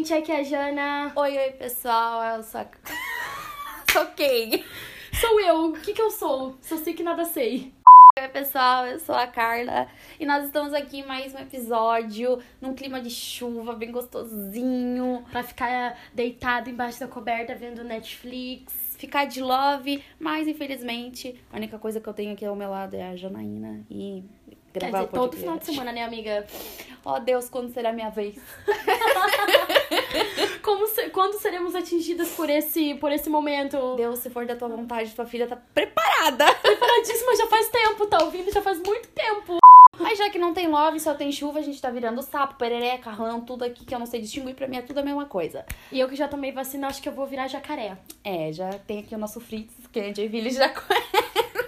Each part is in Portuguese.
gente, aqui é a Jana. Oi, oi, pessoal, eu sou a... sou quem? Sou eu, o que que eu sou? Só sei que nada sei. Oi, pessoal, eu sou a Carla e nós estamos aqui em mais um episódio num clima de chuva bem gostosinho. Pra ficar deitado embaixo da coberta vendo Netflix. Ficar de love, mas infelizmente a única coisa que eu tenho aqui ao meu lado é a Janaína e Quer gravar dizer, o todo final de semana, né, amiga? Ó Deus, quando será minha vez? Como se- quando seremos atingidas por esse, por esse momento? Deus, se for da tua vontade, tua filha tá preparada. Preparadíssima já faz tempo, tá ouvindo? Já faz muito tempo. Mas já que não tem love, só tem chuva, a gente tá virando sapo, perereca, rã, tudo aqui que eu não sei distinguir, pra mim é tudo a mesma coisa. E eu que já tomei vacina, acho que eu vou virar jacaré. É, já tem aqui o nosso Fritz, que a Joinville já conhece.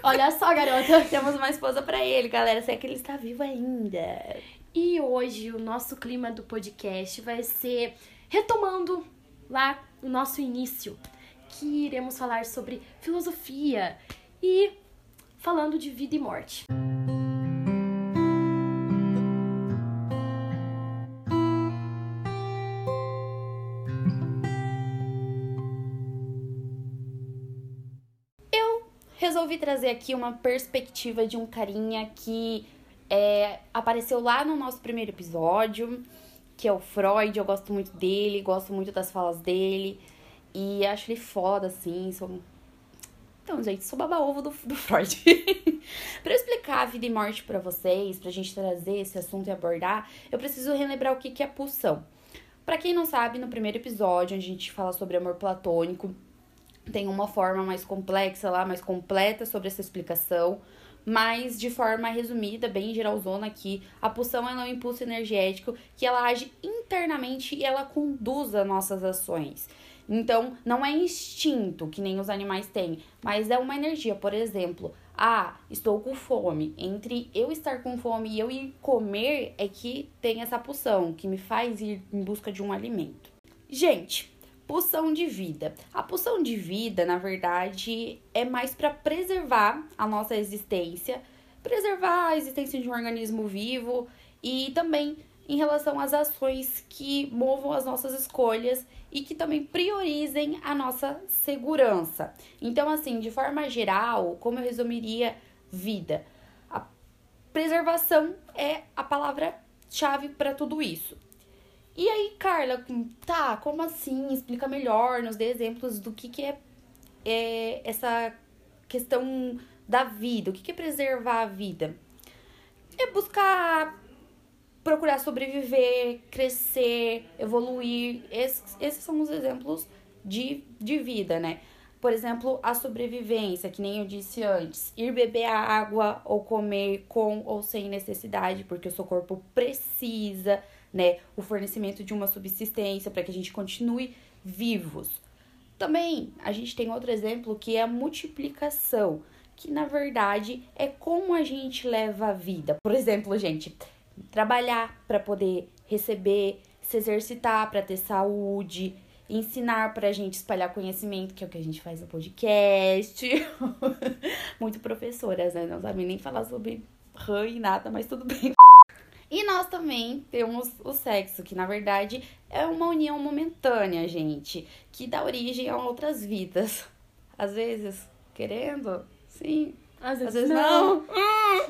Olha só, garota. Temos uma esposa pra ele, galera, se é que ele está vivo ainda. E hoje o nosso clima do podcast vai ser retomando lá o nosso início, que iremos falar sobre filosofia e falando de vida e morte. Resolvi trazer aqui uma perspectiva de um carinha que é, apareceu lá no nosso primeiro episódio, que é o Freud. Eu gosto muito dele, gosto muito das falas dele. E acho ele foda, assim. Sou... Então, gente, sou baba-ovo do, do Freud. eu explicar a vida e morte pra vocês, pra gente trazer esse assunto e abordar, eu preciso relembrar o que, que é pulsão. Pra quem não sabe, no primeiro episódio, onde a gente fala sobre amor platônico, tem uma forma mais complexa lá, mais completa sobre essa explicação, mas de forma resumida, bem geralzona aqui, a pulsão é um impulso energético que ela age internamente e ela conduz as nossas ações. Então, não é instinto que nem os animais têm, mas é uma energia. Por exemplo, ah, estou com fome. Entre eu estar com fome e eu ir comer é que tem essa pulsão que me faz ir em busca de um alimento. Gente, pulsão de vida. A pulsão de vida, na verdade, é mais para preservar a nossa existência, preservar a existência de um organismo vivo e também em relação às ações que movam as nossas escolhas e que também priorizem a nossa segurança. Então, assim, de forma geral, como eu resumiria vida? A preservação é a palavra-chave para tudo isso. E aí, Carla, tá, como assim? Explica melhor, nos dê exemplos do que, que é, é essa questão da vida, o que, que é preservar a vida. É buscar procurar sobreviver, crescer, evoluir. Esses, esses são os exemplos de, de vida, né? Por exemplo, a sobrevivência, que nem eu disse antes, ir beber água ou comer com ou sem necessidade, porque o seu corpo precisa, né? O fornecimento de uma subsistência para que a gente continue vivos. Também a gente tem outro exemplo que é a multiplicação, que na verdade é como a gente leva a vida. Por exemplo, gente, trabalhar para poder receber, se exercitar para ter saúde, ensinar para a gente espalhar conhecimento, que é o que a gente faz no podcast. Muito professoras, né? Não sabem nem falar sobre rã e nada, mas tudo bem. E nós também temos o sexo, que na verdade é uma união momentânea, gente, que dá origem a outras vidas. Às vezes, querendo, sim, Às vezes, às vezes não. não.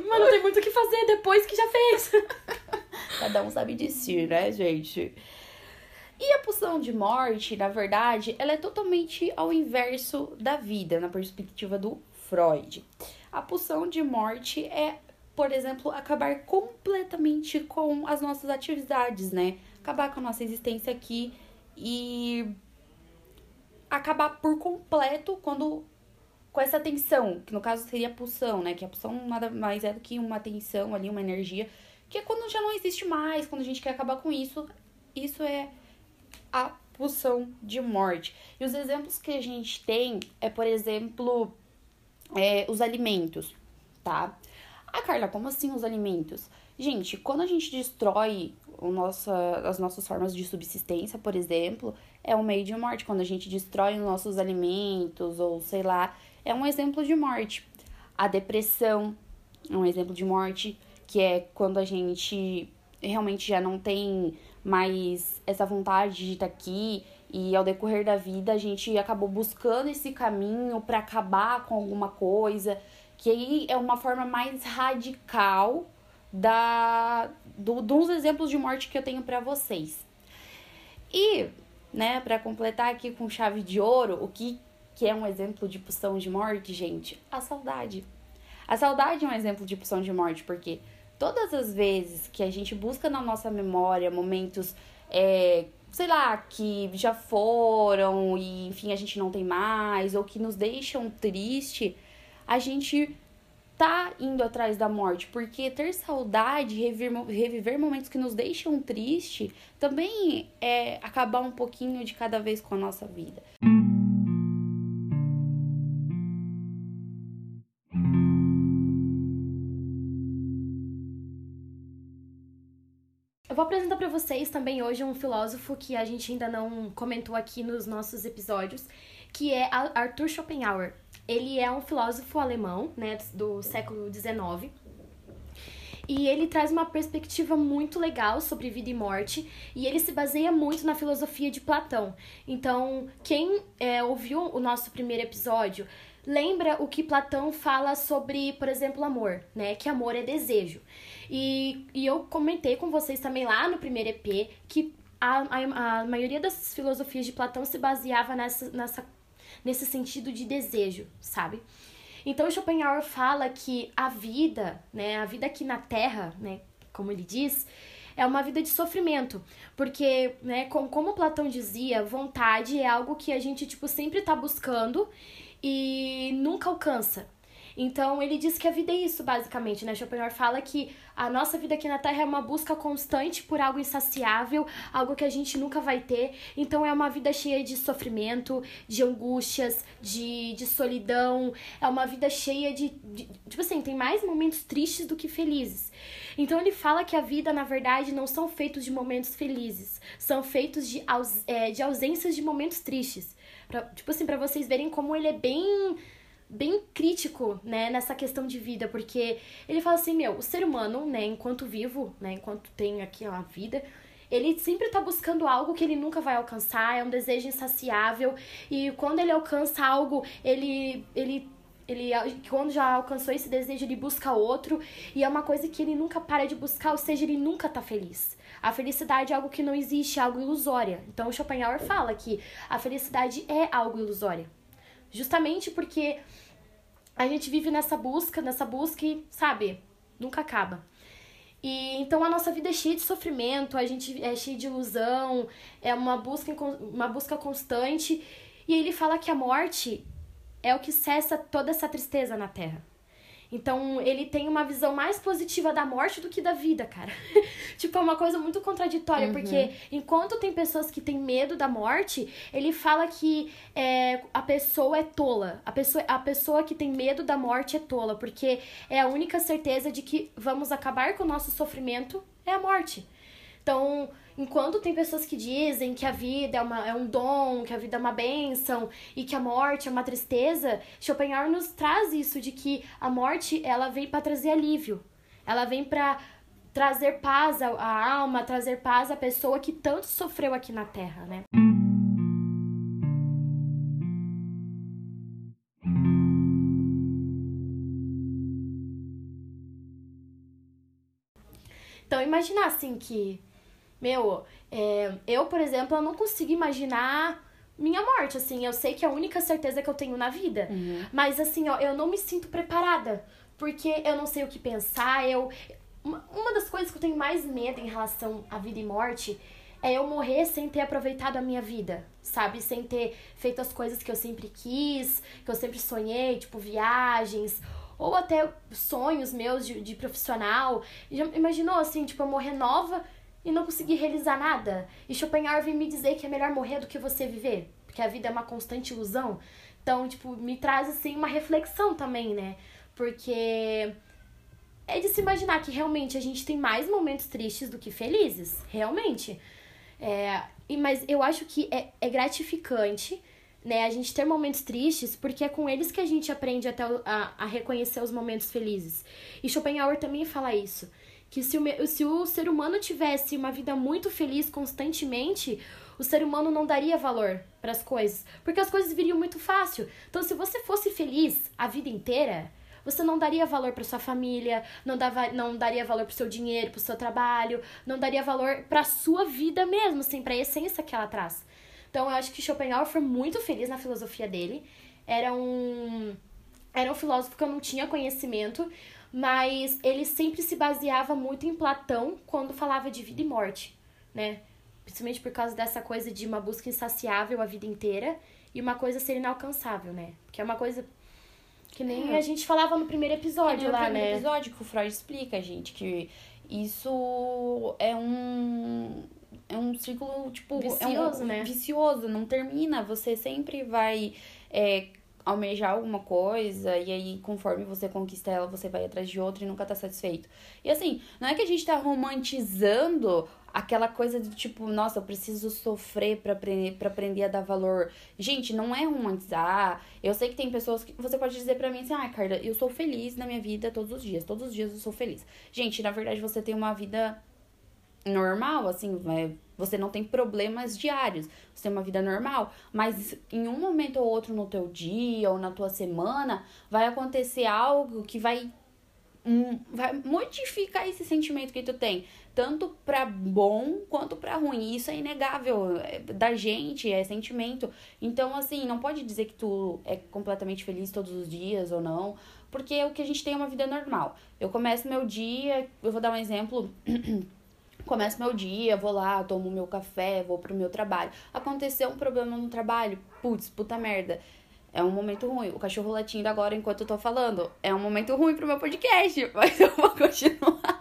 Mas não tem muito o que fazer depois que já fez. Cada um sabe de si, né, gente? E a pulsão de morte, na verdade, ela é totalmente ao inverso da vida, na perspectiva do Freud. A pulsão de morte é, por exemplo, acabar completamente com as nossas atividades, né? Acabar com a nossa existência aqui e acabar por completo quando com essa tensão, que no caso seria a pulsão, né? Que a pulsão nada mais é do que uma tensão ali, uma energia que é quando já não existe mais, quando a gente quer acabar com isso, isso é a pulsão de morte. E os exemplos que a gente tem é, por exemplo, é, os alimentos, tá? Ah, Carla, como assim os alimentos? Gente, quando a gente destrói o nossa, as nossas formas de subsistência, por exemplo, é um meio de morte. Quando a gente destrói os nossos alimentos, ou sei lá, é um exemplo de morte. A depressão é um exemplo de morte, que é quando a gente realmente já não tem mais essa vontade de estar aqui e ao decorrer da vida a gente acabou buscando esse caminho para acabar com alguma coisa, que aí é uma forma mais radical da do, dos exemplos de morte que eu tenho para vocês. E, né, para completar aqui com chave de ouro, o que que é um exemplo de pulsão de morte, gente? A saudade. A saudade é um exemplo de pulsão de morte, porque todas as vezes que a gente busca na nossa memória momentos, é, sei lá, que já foram e enfim a gente não tem mais, ou que nos deixam triste, a gente tá indo atrás da morte, porque ter saudade, reviver, reviver momentos que nos deixam triste, também é acabar um pouquinho de cada vez com a nossa vida. Eu vou apresentar para vocês também hoje um filósofo que a gente ainda não comentou aqui nos nossos episódios, que é Arthur Schopenhauer. Ele é um filósofo alemão, né, do século XIX. E ele traz uma perspectiva muito legal sobre vida e morte, e ele se baseia muito na filosofia de Platão. Então, quem é, ouviu o nosso primeiro episódio lembra o que Platão fala sobre, por exemplo, amor, né? Que amor é desejo. E, e eu comentei com vocês também lá no primeiro EP que a, a, a maioria das filosofias de Platão se baseava nessa, nessa, nesse sentido de desejo, sabe? Então Schopenhauer fala que a vida, né, a vida aqui na Terra, né, como ele diz, é uma vida de sofrimento, porque, né, como, como Platão dizia, vontade é algo que a gente tipo sempre tá buscando e nunca alcança. Então ele diz que a vida é isso, basicamente, né? Schopenhauer fala que a nossa vida aqui na Terra é uma busca constante por algo insaciável, algo que a gente nunca vai ter. Então é uma vida cheia de sofrimento, de angústias, de, de solidão. É uma vida cheia de, de. Tipo assim, tem mais momentos tristes do que felizes. Então ele fala que a vida, na verdade, não são feitos de momentos felizes, são feitos de, aus, é, de ausências de momentos tristes. Pra, tipo assim, para vocês verem como ele é bem bem crítico, né, nessa questão de vida, porque ele fala assim, meu, o ser humano, né, enquanto vivo, né, enquanto tem aqui a vida, ele sempre tá buscando algo que ele nunca vai alcançar, é um desejo insaciável, e quando ele alcança algo, ele ele ele quando já alcançou esse desejo, ele busca outro, e é uma coisa que ele nunca para de buscar, ou seja, ele nunca tá feliz. A felicidade é algo que não existe, é algo ilusória. Então Schopenhauer fala que a felicidade é algo ilusória. Justamente porque a gente vive nessa busca, nessa busca e, sabe, nunca acaba. E então a nossa vida é cheia de sofrimento, a gente é cheia de ilusão, é uma busca, uma busca constante. E ele fala que a morte é o que cessa toda essa tristeza na Terra. Então, ele tem uma visão mais positiva da morte do que da vida, cara. tipo, é uma coisa muito contraditória, uhum. porque enquanto tem pessoas que têm medo da morte, ele fala que é, a pessoa é tola. A pessoa, a pessoa que tem medo da morte é tola, porque é a única certeza de que vamos acabar com o nosso sofrimento é a morte. Então, enquanto tem pessoas que dizem que a vida é, uma, é um dom, que a vida é uma bênção e que a morte é uma tristeza, Schopenhauer nos traz isso de que a morte ela vem para trazer alívio. Ela vem para trazer paz à alma, trazer paz à pessoa que tanto sofreu aqui na Terra, né? Então, imaginar assim que meu, é, eu, por exemplo, eu não consigo imaginar minha morte, assim. Eu sei que é a única certeza que eu tenho na vida. Uhum. Mas, assim, ó, eu não me sinto preparada. Porque eu não sei o que pensar. Eu. Uma, uma das coisas que eu tenho mais medo em relação à vida e morte é eu morrer sem ter aproveitado a minha vida, sabe? Sem ter feito as coisas que eu sempre quis, que eu sempre sonhei, tipo viagens, ou até sonhos meus de, de profissional. Já imaginou assim, tipo, eu morrer nova e não conseguir realizar nada. E Schopenhauer vem me dizer que é melhor morrer do que você viver, porque a vida é uma constante ilusão. Então, tipo, me traz assim uma reflexão também, né? Porque é de se imaginar que realmente a gente tem mais momentos tristes do que felizes, realmente. É, e, mas eu acho que é, é gratificante, né, a gente ter momentos tristes, porque é com eles que a gente aprende até a, a reconhecer os momentos felizes. E Schopenhauer também fala isso Que se o, se o ser humano tivesse uma vida muito feliz constantemente, o ser humano não daria valor para as coisas, porque as coisas viriam muito fácil. Então, se você fosse feliz a vida inteira, você não daria valor para sua família, não, dava, não daria valor para seu dinheiro, para seu trabalho, não daria valor para sua vida mesmo, assim, para a essência que ela traz. Então, eu acho que Schopenhauer foi muito feliz na filosofia dele. Era um era um filósofo que eu não tinha conhecimento, mas ele sempre se baseava muito em Platão quando falava de vida e morte, né? Principalmente por causa dessa coisa de uma busca insaciável a vida inteira e uma coisa ser inalcançável, né? Que é uma coisa que nem é. a gente falava no primeiro episódio lá, no primeiro né? episódio que o Freud explica, gente, que isso é um é um círculo, tipo, vicioso, é um, né? Vicioso, não termina, você sempre vai é, almejar alguma coisa e aí conforme você conquista ela, você vai atrás de outra e nunca tá satisfeito. E assim, não é que a gente tá romantizando aquela coisa de tipo, nossa, eu preciso sofrer para aprender, para aprender a dar valor. Gente, não é romantizar. Eu sei que tem pessoas que você pode dizer para mim assim: "Ah, Carla, eu sou feliz na minha vida todos os dias. Todos os dias eu sou feliz". Gente, na verdade você tem uma vida normal, assim, você não tem problemas diários, você tem uma vida normal, mas em um momento ou outro no teu dia ou na tua semana vai acontecer algo que vai um, vai modificar esse sentimento que tu tem, tanto para bom quanto para ruim. Isso é inegável é da gente, é sentimento. Então, assim, não pode dizer que tu é completamente feliz todos os dias ou não, porque o que a gente tem é uma vida normal. Eu começo meu dia, eu vou dar um exemplo Começo meu dia, vou lá, tomo meu café, vou pro meu trabalho. Aconteceu um problema no trabalho, putz, puta merda. É um momento ruim. O cachorro latindo agora enquanto eu tô falando. É um momento ruim pro meu podcast, mas eu vou continuar.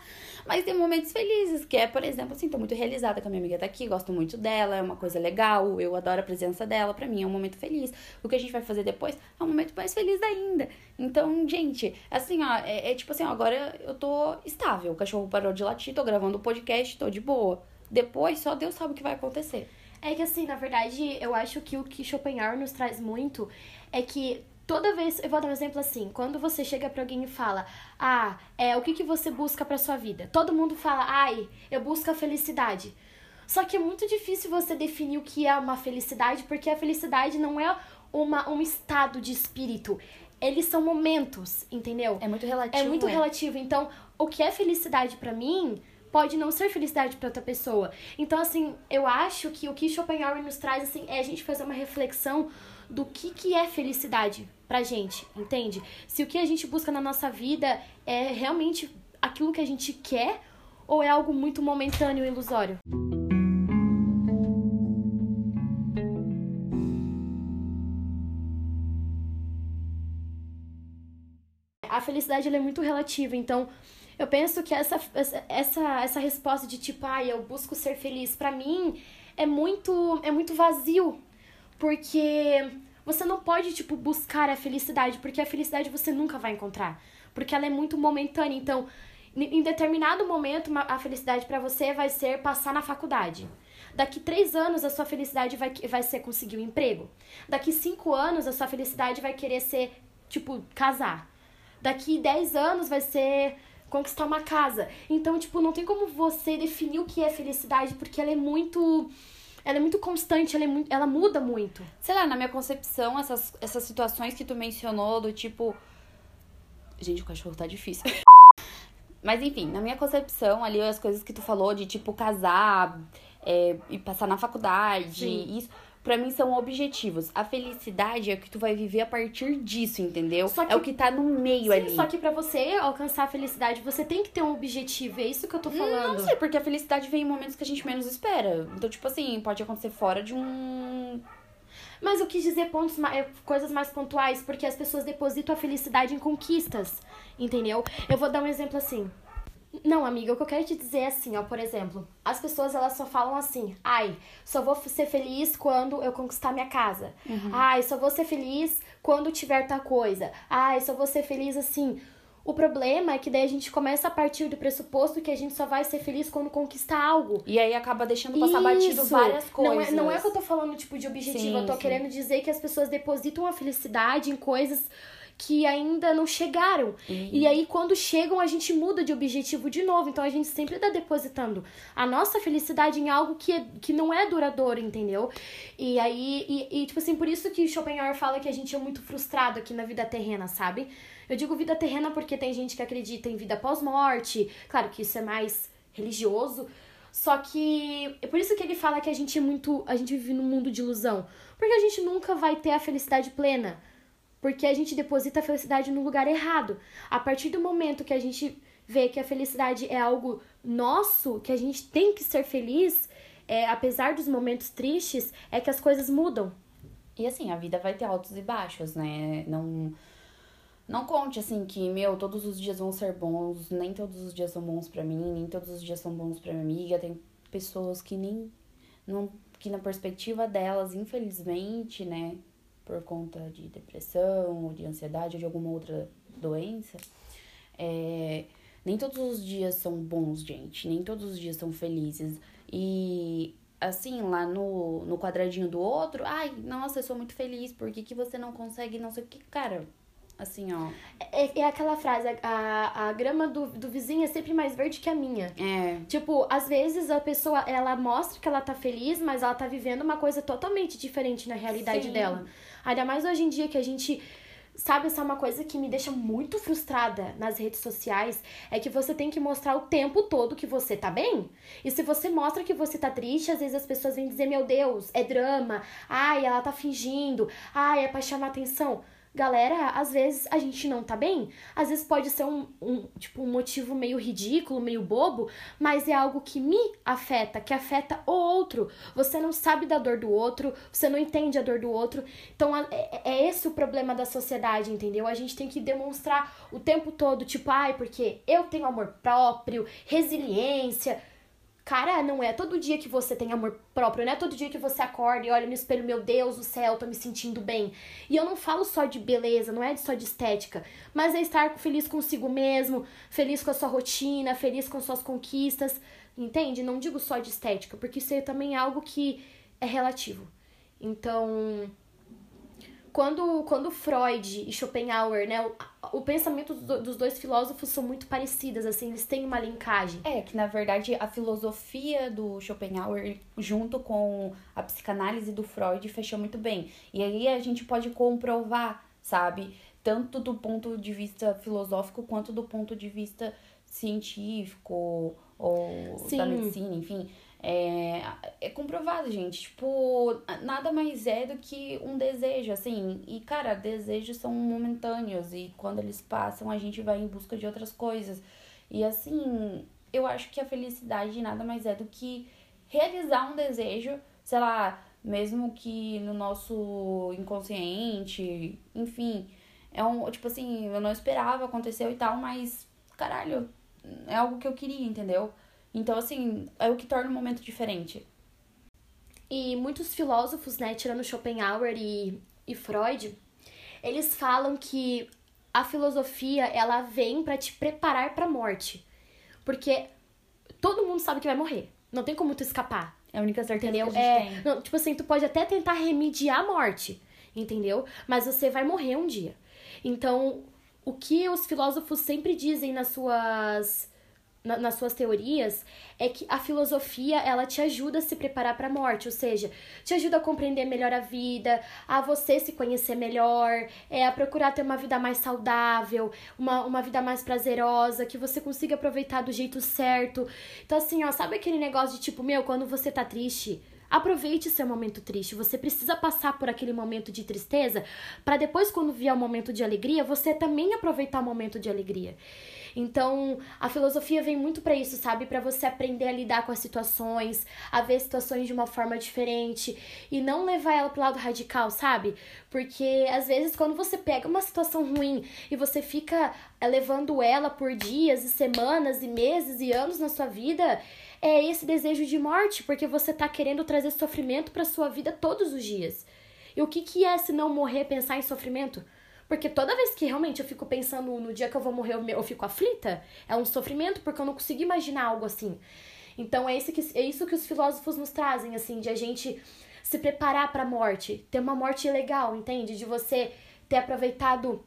Mas tem momentos felizes, que é, por exemplo, assim, tô muito realizada que a minha amiga tá aqui, gosto muito dela, é uma coisa legal, eu adoro a presença dela, pra mim é um momento feliz. O que a gente vai fazer depois é um momento mais feliz ainda. Então, gente, assim, ó, é, é tipo assim, ó, agora eu tô estável, o cachorro parou de latir, tô gravando o podcast, tô de boa. Depois, só Deus sabe o que vai acontecer. É que assim, na verdade, eu acho que o que Schopenhauer nos traz muito é que toda vez, eu vou dar um exemplo assim, quando você chega para alguém e fala: "Ah, é, o que que você busca para sua vida?". Todo mundo fala: "Ai, eu busco a felicidade". Só que é muito difícil você definir o que é uma felicidade, porque a felicidade não é uma, um estado de espírito. Eles são momentos, entendeu? É muito relativo. É muito né? relativo. Então, o que é felicidade para mim pode não ser felicidade para outra pessoa. Então, assim, eu acho que o que Schopenhauer nos traz assim é a gente fazer uma reflexão do que, que é felicidade pra gente, entende? Se o que a gente busca na nossa vida é realmente aquilo que a gente quer ou é algo muito momentâneo e ilusório. A felicidade é muito relativa, então eu penso que essa, essa, essa resposta de tipo, ah, eu busco ser feliz, para mim é muito, é muito vazio, porque você não pode, tipo, buscar a felicidade, porque a felicidade você nunca vai encontrar. Porque ela é muito momentânea. Então, em determinado momento, a felicidade para você vai ser passar na faculdade. Daqui três anos, a sua felicidade vai, vai ser conseguir um emprego. Daqui cinco anos, a sua felicidade vai querer ser, tipo, casar. Daqui dez anos vai ser conquistar uma casa. Então, tipo, não tem como você definir o que é felicidade, porque ela é muito ela é muito constante, ela, é muito, ela muda muito. Sei lá, na minha concepção, essas, essas situações que tu mencionou, do tipo. Gente, o cachorro tá difícil. Mas enfim, na minha concepção, ali as coisas que tu falou de tipo casar é, e passar na faculdade, Sim. isso para mim são objetivos. A felicidade é o que tu vai viver a partir disso, entendeu? Que, é o que tá no meio sim, ali. Só que para você alcançar a felicidade, você tem que ter um objetivo. É isso que eu tô falando. Não sei, porque a felicidade vem em momentos que a gente menos espera. Então, tipo assim, pode acontecer fora de um mas eu quis dizer pontos, coisas mais pontuais, porque as pessoas depositam a felicidade em conquistas, entendeu? Eu vou dar um exemplo assim. Não, amiga, o que eu quero te dizer é assim, ó, por exemplo, as pessoas elas só falam assim, ai, só vou ser feliz quando eu conquistar minha casa. Uhum. Ai, só vou ser feliz quando tiver tal coisa. Ai, só vou ser feliz assim. O problema é que daí a gente começa a partir do pressuposto que a gente só vai ser feliz quando conquistar algo. E aí acaba deixando passar Isso. batido várias coisas. Não é, não é que eu tô falando, tipo, de objetivo. Sim, eu tô sim. querendo dizer que as pessoas depositam a felicidade em coisas que ainda não chegaram. Uhum. E aí, quando chegam, a gente muda de objetivo de novo. Então, a gente sempre tá depositando a nossa felicidade em algo que, é, que não é duradouro, entendeu? E aí, e, e, tipo assim, por isso que Schopenhauer fala que a gente é muito frustrado aqui na vida terrena, sabe? Eu digo vida terrena porque tem gente que acredita em vida pós-morte. Claro que isso é mais religioso. Só que é por isso que ele fala que a gente é muito. A gente vive num mundo de ilusão. Porque a gente nunca vai ter a felicidade plena. Porque a gente deposita a felicidade no lugar errado. A partir do momento que a gente vê que a felicidade é algo nosso, que a gente tem que ser feliz, é, apesar dos momentos tristes, é que as coisas mudam. E assim, a vida vai ter altos e baixos, né? Não. Não conte assim que, meu, todos os dias vão ser bons, nem todos os dias são bons para mim, nem todos os dias são bons para minha amiga. Tem pessoas que nem não que na perspectiva delas, infelizmente, né, por conta de depressão, ou de ansiedade ou de alguma outra doença, é, nem todos os dias são bons, gente. Nem todos os dias são felizes. E assim, lá no, no quadradinho do outro, ai, nossa, eu sou muito feliz, por que, que você não consegue não sei o que? Cara, assim, ó. É, é aquela frase, a, a grama do, do vizinho é sempre mais verde que a minha. É. Tipo, às vezes a pessoa, ela mostra que ela tá feliz, mas ela tá vivendo uma coisa totalmente diferente na realidade Sim. dela. Ainda mais hoje em dia que a gente. Sabe, essa é uma coisa que me deixa muito frustrada nas redes sociais. É que você tem que mostrar o tempo todo que você tá bem. E se você mostra que você tá triste, às vezes as pessoas vêm dizer: Meu Deus, é drama. Ai, ela tá fingindo. Ai, é pra chamar atenção. Galera, às vezes a gente não tá bem. Às vezes pode ser um, um, tipo, um motivo meio ridículo, meio bobo, mas é algo que me afeta, que afeta o outro. Você não sabe da dor do outro, você não entende a dor do outro. Então é, é esse o problema da sociedade, entendeu? A gente tem que demonstrar o tempo todo, tipo, ai, porque eu tenho amor próprio, resiliência. Cara, não é todo dia que você tem amor próprio, não é todo dia que você acorda e olha no espelho, meu Deus do céu, tô me sentindo bem. E eu não falo só de beleza, não é só de estética, mas é estar feliz consigo mesmo, feliz com a sua rotina, feliz com suas conquistas, entende? Não digo só de estética, porque isso aí também é algo que é relativo. Então, quando, quando Freud e Schopenhauer, né, o, o pensamento do- dos dois filósofos são muito parecidas, assim, eles têm uma linkagem. É, que na verdade a filosofia do Schopenhauer, junto com a psicanálise do Freud, fechou muito bem. E aí a gente pode comprovar, sabe? Tanto do ponto de vista filosófico quanto do ponto de vista científico ou da Sim. medicina, enfim. É, é comprovado, gente. Tipo, nada mais é do que um desejo, assim. E, cara, desejos são momentâneos. E quando eles passam, a gente vai em busca de outras coisas. E, assim, eu acho que a felicidade nada mais é do que realizar um desejo, sei lá, mesmo que no nosso inconsciente, enfim. É um, tipo assim, eu não esperava, aconteceu e tal, mas, caralho, é algo que eu queria, entendeu? Então, assim, é o que torna o momento diferente. E muitos filósofos, né, tirando Schopenhauer e, e Freud, eles falam que a filosofia, ela vem pra te preparar pra morte. Porque todo mundo sabe que vai morrer. Não tem como tu escapar. É a única certeza Entendeu? que a gente É, tem. não, tipo assim, tu pode até tentar remediar a morte, entendeu? Mas você vai morrer um dia. Então, o que os filósofos sempre dizem nas suas na- nas suas teorias é que a filosofia ela te ajuda a se preparar para a morte, ou seja, te ajuda a compreender melhor a vida, a você se conhecer melhor, é, a procurar ter uma vida mais saudável, uma, uma vida mais prazerosa, que você consiga aproveitar do jeito certo. Então, assim, ó, sabe aquele negócio de tipo, meu, quando você tá triste, Aproveite seu momento triste. Você precisa passar por aquele momento de tristeza para depois, quando vier o momento de alegria, você também aproveitar o momento de alegria. Então, a filosofia vem muito para isso, sabe? Para você aprender a lidar com as situações, a ver situações de uma forma diferente e não levar ela pro lado radical, sabe? Porque às vezes quando você pega uma situação ruim e você fica eh, levando ela por dias e semanas e meses e anos na sua vida, é esse desejo de morte, porque você tá querendo trazer sofrimento para sua vida todos os dias. E o que que é se não morrer pensar em sofrimento? Porque toda vez que realmente eu fico pensando no dia que eu vou morrer, eu fico aflita, é um sofrimento porque eu não consigo imaginar algo assim. Então é, esse que, é isso que os filósofos nos trazem, assim, de a gente se preparar pra morte, ter uma morte legal, entende? De você ter aproveitado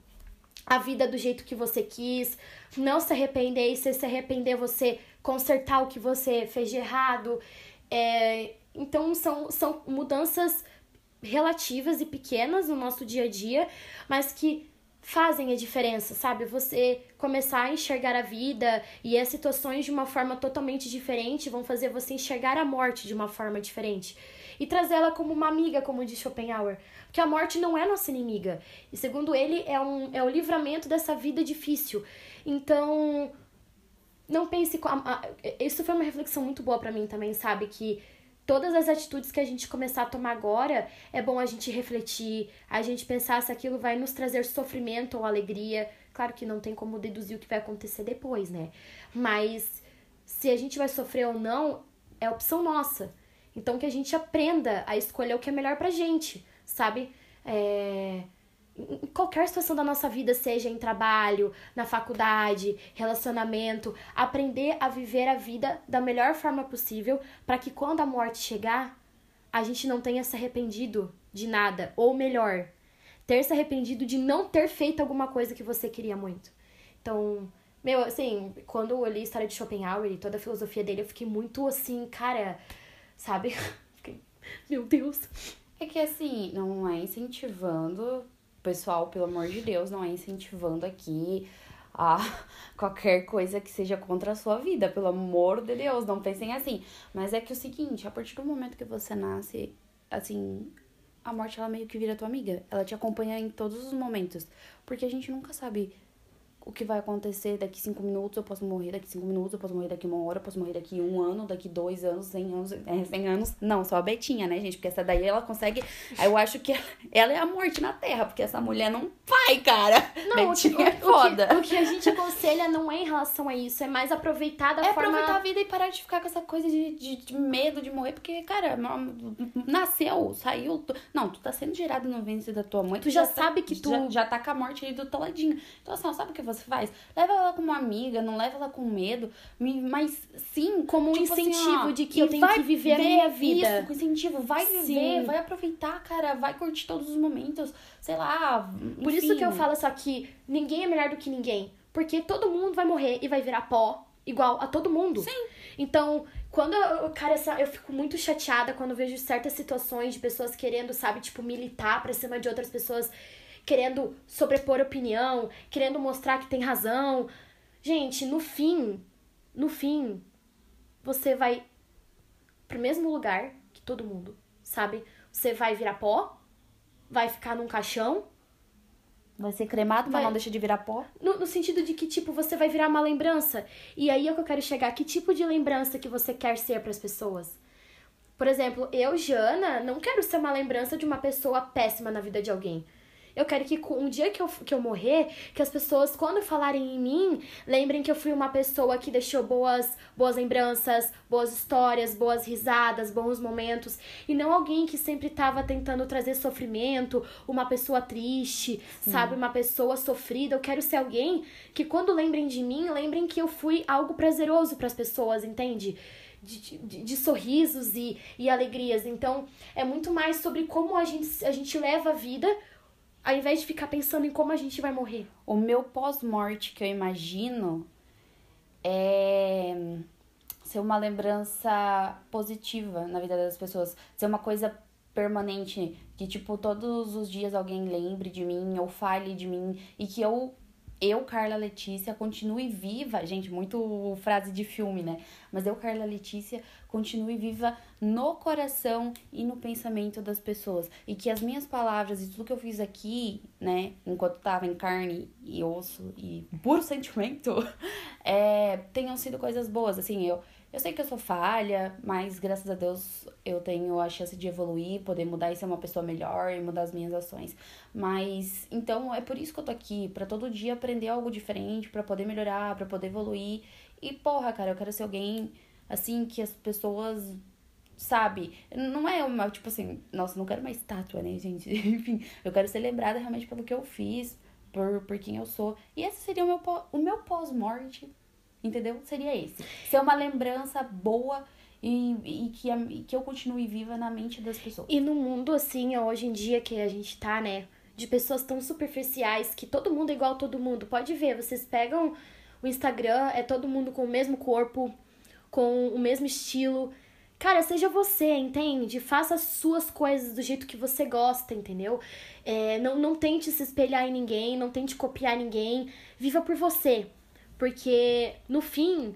a vida do jeito que você quis, não se arrepender e se se arrepender você consertar o que você fez de errado. É, então são, são mudanças relativas e pequenas no nosso dia a dia, mas que fazem a diferença, sabe? Você começar a enxergar a vida e as situações de uma forma totalmente diferente vão fazer você enxergar a morte de uma forma diferente e trazê-la como uma amiga, como diz Schopenhauer. Porque a morte não é nossa inimiga. E segundo ele, é, um, é o livramento dessa vida difícil. Então, não pense. Isso foi uma reflexão muito boa para mim também, sabe? Que todas as atitudes que a gente começar a tomar agora, é bom a gente refletir, a gente pensar se aquilo vai nos trazer sofrimento ou alegria. Claro que não tem como deduzir o que vai acontecer depois, né? Mas se a gente vai sofrer ou não, é opção nossa. Então que a gente aprenda a escolher o que é melhor pra gente, sabe? É em qualquer situação da nossa vida, seja em trabalho, na faculdade, relacionamento, aprender a viver a vida da melhor forma possível para que quando a morte chegar, a gente não tenha se arrependido de nada, ou melhor, ter se arrependido de não ter feito alguma coisa que você queria muito. Então, meu, assim, quando eu li a história de Schopenhauer e toda a filosofia dele, eu fiquei muito assim, cara, sabe? meu Deus. É que assim, não é incentivando pessoal, pelo amor de Deus, não é incentivando aqui a qualquer coisa que seja contra a sua vida, pelo amor de Deus, não pensem assim. Mas é que o seguinte, a partir do momento que você nasce, assim, a morte ela meio que vira tua amiga. Ela te acompanha em todos os momentos, porque a gente nunca sabe o que vai acontecer daqui cinco minutos, eu posso morrer daqui cinco minutos, eu posso morrer daqui uma hora, eu posso morrer daqui um ano, daqui dois anos, cem anos, é, cem anos. Não, só a Betinha, né, gente? Porque essa daí ela consegue. Eu acho que ela é a morte na Terra, porque essa mulher não vai, cara. Não, Betinha o, é foda. O que, o que, a gente aconselha não é em relação a isso, é mais aproveitar da é forma. É aproveitar a vida e parar de ficar com essa coisa de, de, de medo de morrer, porque, cara, nasceu, saiu. Tu... Não, tu tá sendo gerado no ventre da tua mãe. Tu, tu já, já, tá sabe que tu. Já, já tá com a morte ali do teu ladinho. Então, assim, sabe o que você faz? Leva ela como amiga, não leva ela com medo, mas sim como um tipo incentivo assim, ó, de que eu tenho que viver a minha vida. Isso, com incentivo, vai viver, sim. vai aproveitar, cara, vai curtir todos os momentos, sei lá. Enfim. Por isso que eu falo só que ninguém é melhor do que ninguém, porque todo mundo vai morrer e vai virar pó igual a todo mundo. Sim. Então, quando eu, cara, essa, eu fico muito chateada quando vejo certas situações de pessoas querendo, sabe, tipo, militar pra cima de outras pessoas querendo sobrepor opinião, querendo mostrar que tem razão. Gente, no fim, no fim, você vai pro mesmo lugar que todo mundo, sabe? Você vai virar pó, vai ficar num caixão. Vai ser cremado, vai... mas não deixa de virar pó? No, no, sentido de que, tipo, você vai virar uma lembrança. E aí é que eu quero chegar. Que tipo de lembrança que você quer ser para as pessoas? Por exemplo, eu, Jana, não quero ser uma lembrança de uma pessoa péssima na vida de alguém. Eu quero que um dia que eu, que eu morrer, que as pessoas, quando falarem em mim, lembrem que eu fui uma pessoa que deixou boas, boas lembranças, boas histórias, boas risadas, bons momentos. E não alguém que sempre estava tentando trazer sofrimento, uma pessoa triste, Sim. sabe? Uma pessoa sofrida. Eu quero ser alguém que, quando lembrem de mim, lembrem que eu fui algo prazeroso para as pessoas, entende? De, de, de, sorrisos e, e alegrias. Então, é muito mais sobre como a gente, a gente leva a vida ao invés de ficar pensando em como a gente vai morrer. O meu pós-morte que eu imagino é ser uma lembrança positiva na vida das pessoas, ser uma coisa permanente, que tipo todos os dias alguém lembre de mim ou fale de mim e que eu eu, Carla Letícia, continue viva. Gente, muito frase de filme, né? Mas eu, Carla Letícia, continue viva no coração e no pensamento das pessoas. E que as minhas palavras e tudo que eu fiz aqui, né, enquanto tava em carne e osso e puro sentimento, é, tenham sido coisas boas. Assim, eu eu sei que eu sou falha, mas graças a Deus eu tenho a chance de evoluir, poder mudar e ser uma pessoa melhor e mudar as minhas ações. Mas então é por isso que eu tô aqui, para todo dia aprender algo diferente, para poder melhorar, para poder evoluir. E porra, cara, eu quero ser alguém assim que as pessoas sabe? Não é uma, tipo assim, nossa, não quero uma estátua, né, gente? Enfim, eu quero ser lembrada realmente pelo que eu fiz, por, por quem eu sou. E esse seria o meu, o meu pós-morte Entendeu? Seria esse. Ser uma lembrança boa e, e que, a, que eu continue viva na mente das pessoas. E no mundo, assim, hoje em dia que a gente tá, né? de pessoas tão superficiais que todo mundo é igual a todo mundo. Pode ver, vocês pegam o Instagram, é todo mundo com o mesmo corpo, com o mesmo estilo. Cara, seja você, entende? Faça as suas coisas do jeito que você gosta, entendeu? É, não, não tente se espelhar em ninguém, não tente copiar ninguém. Viva por você. Porque, no fim,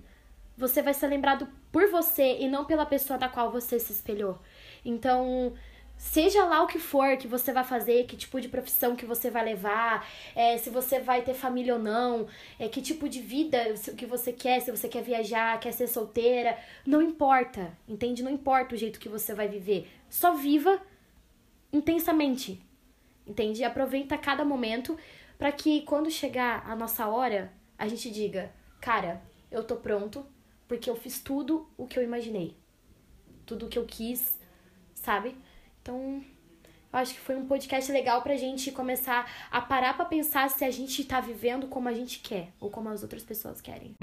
você vai ser lembrado por você e não pela pessoa da qual você se espelhou. Então, seja lá o que for que você vai fazer, que tipo de profissão que você vai levar, é, se você vai ter família ou não, é, que tipo de vida que você quer, se você quer viajar, quer ser solteira, não importa, entende? Não importa o jeito que você vai viver. Só viva intensamente, entende? Aproveita cada momento para que quando chegar a nossa hora, a gente diga, cara, eu tô pronto porque eu fiz tudo o que eu imaginei. Tudo o que eu quis, sabe? Então, eu acho que foi um podcast legal pra gente começar a parar pra pensar se a gente tá vivendo como a gente quer ou como as outras pessoas querem.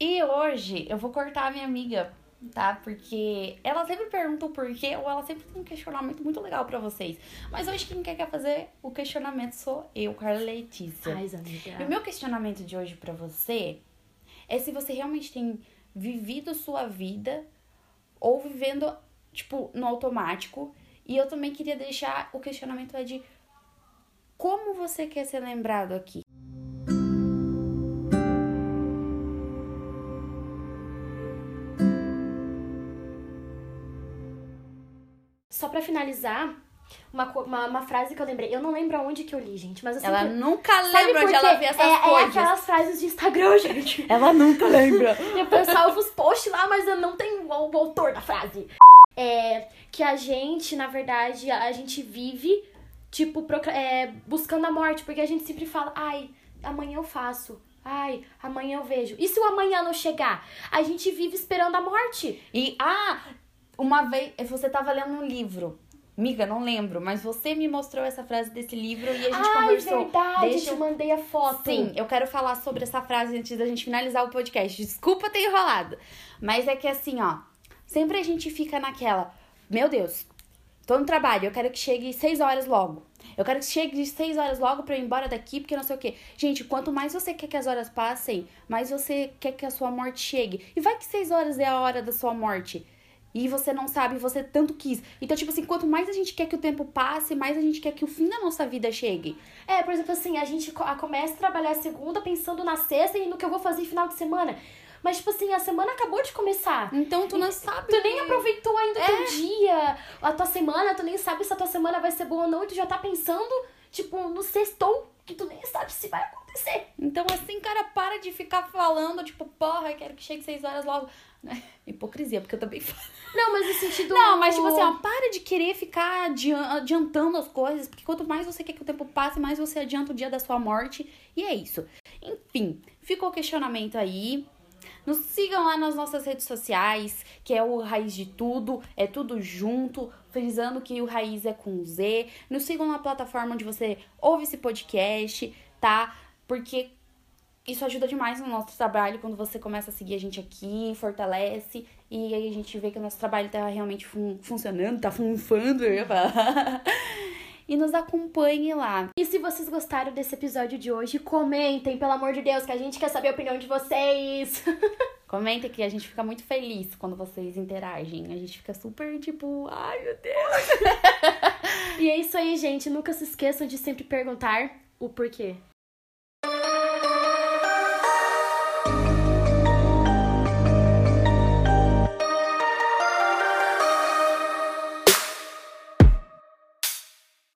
E hoje eu vou cortar a minha amiga tá? Porque ela sempre pergunta o porquê ou ela sempre tem um questionamento muito legal para vocês. Mas hoje quem quer fazer o questionamento sou eu, Carla Letícia. Ai, amiga. E o meu questionamento de hoje para você é se você realmente tem vivido sua vida ou vivendo, tipo, no automático. E eu também queria deixar o questionamento é de como você quer ser lembrado aqui. Para finalizar, uma, uma, uma, frase que eu lembrei. Eu não lembro aonde que eu li, gente, mas eu Ela nunca lembra onde ela vê essas é, coisas. É aquelas frases de Instagram, gente. Ela nunca lembra. eu salvo os posts lá, mas eu não tenho o, o autor da frase. É que a gente, na verdade, a gente vive, tipo, é, buscando a morte, porque a gente sempre fala, ai, amanhã eu faço. Ai, amanhã eu vejo. E se o amanhã não chegar? A gente vive esperando a morte. E, ah, uma vez você tava lendo um livro. Miga, não lembro, mas você me mostrou essa frase desse livro e a gente Ai, conversou. verdade, Deixa eu te mandei a foto. Sim, eu quero falar sobre essa frase antes da gente finalizar o podcast. Desculpa ter enrolado. Mas é que assim, ó, sempre a gente fica naquela, meu Deus, tô no trabalho, eu quero que chegue seis horas logo. Eu quero que chegue seis horas logo pra eu ir embora daqui, porque não sei o quê. Gente, quanto mais você quer que as horas passem, mais você quer que a sua morte chegue. E vai que seis horas é a hora da sua morte e você não sabe, você tanto quis. Então, tipo assim, quanto mais a gente quer que o tempo passe, mais a gente quer que o fim da nossa vida chegue. É, por exemplo, assim, a gente começa a trabalhar a segunda pensando na sexta e no que eu vou fazer no final de semana. Mas, tipo assim, a semana acabou de começar. Então tu não sabe. Tu nem aproveitou ainda o é. teu dia, a tua semana, tu nem sabe se a tua semana vai ser boa ou não, e tu já tá pensando, tipo, no sextou, que tu nem sabe se vai acontecer. Então, assim, cara, para de ficar falando, tipo, porra, eu quero que chegue seis horas logo. Hipocrisia, porque eu também falo. Não, mas no sentido. Não, mas tipo assim, ó, para de querer ficar adiantando as coisas, porque quanto mais você quer que o tempo passe, mais você adianta o dia da sua morte. E é isso. Enfim, ficou o questionamento aí. Nos sigam lá nas nossas redes sociais, que é o Raiz de Tudo, é tudo junto, frisando que o Raiz é com Z. Nos sigam na plataforma onde você ouve esse podcast, tá? Porque isso ajuda demais no nosso trabalho quando você começa a seguir a gente aqui, fortalece e aí a gente vê que o nosso trabalho tá realmente fun funcionando, tá funfando, e nos acompanhe lá. E se vocês gostaram desse episódio de hoje, comentem, pelo amor de Deus, que a gente quer saber a opinião de vocês. Comentem que a gente fica muito feliz quando vocês interagem. A gente fica super tipo, ai meu Deus. e é isso aí, gente. Nunca se esqueçam de sempre perguntar o porquê.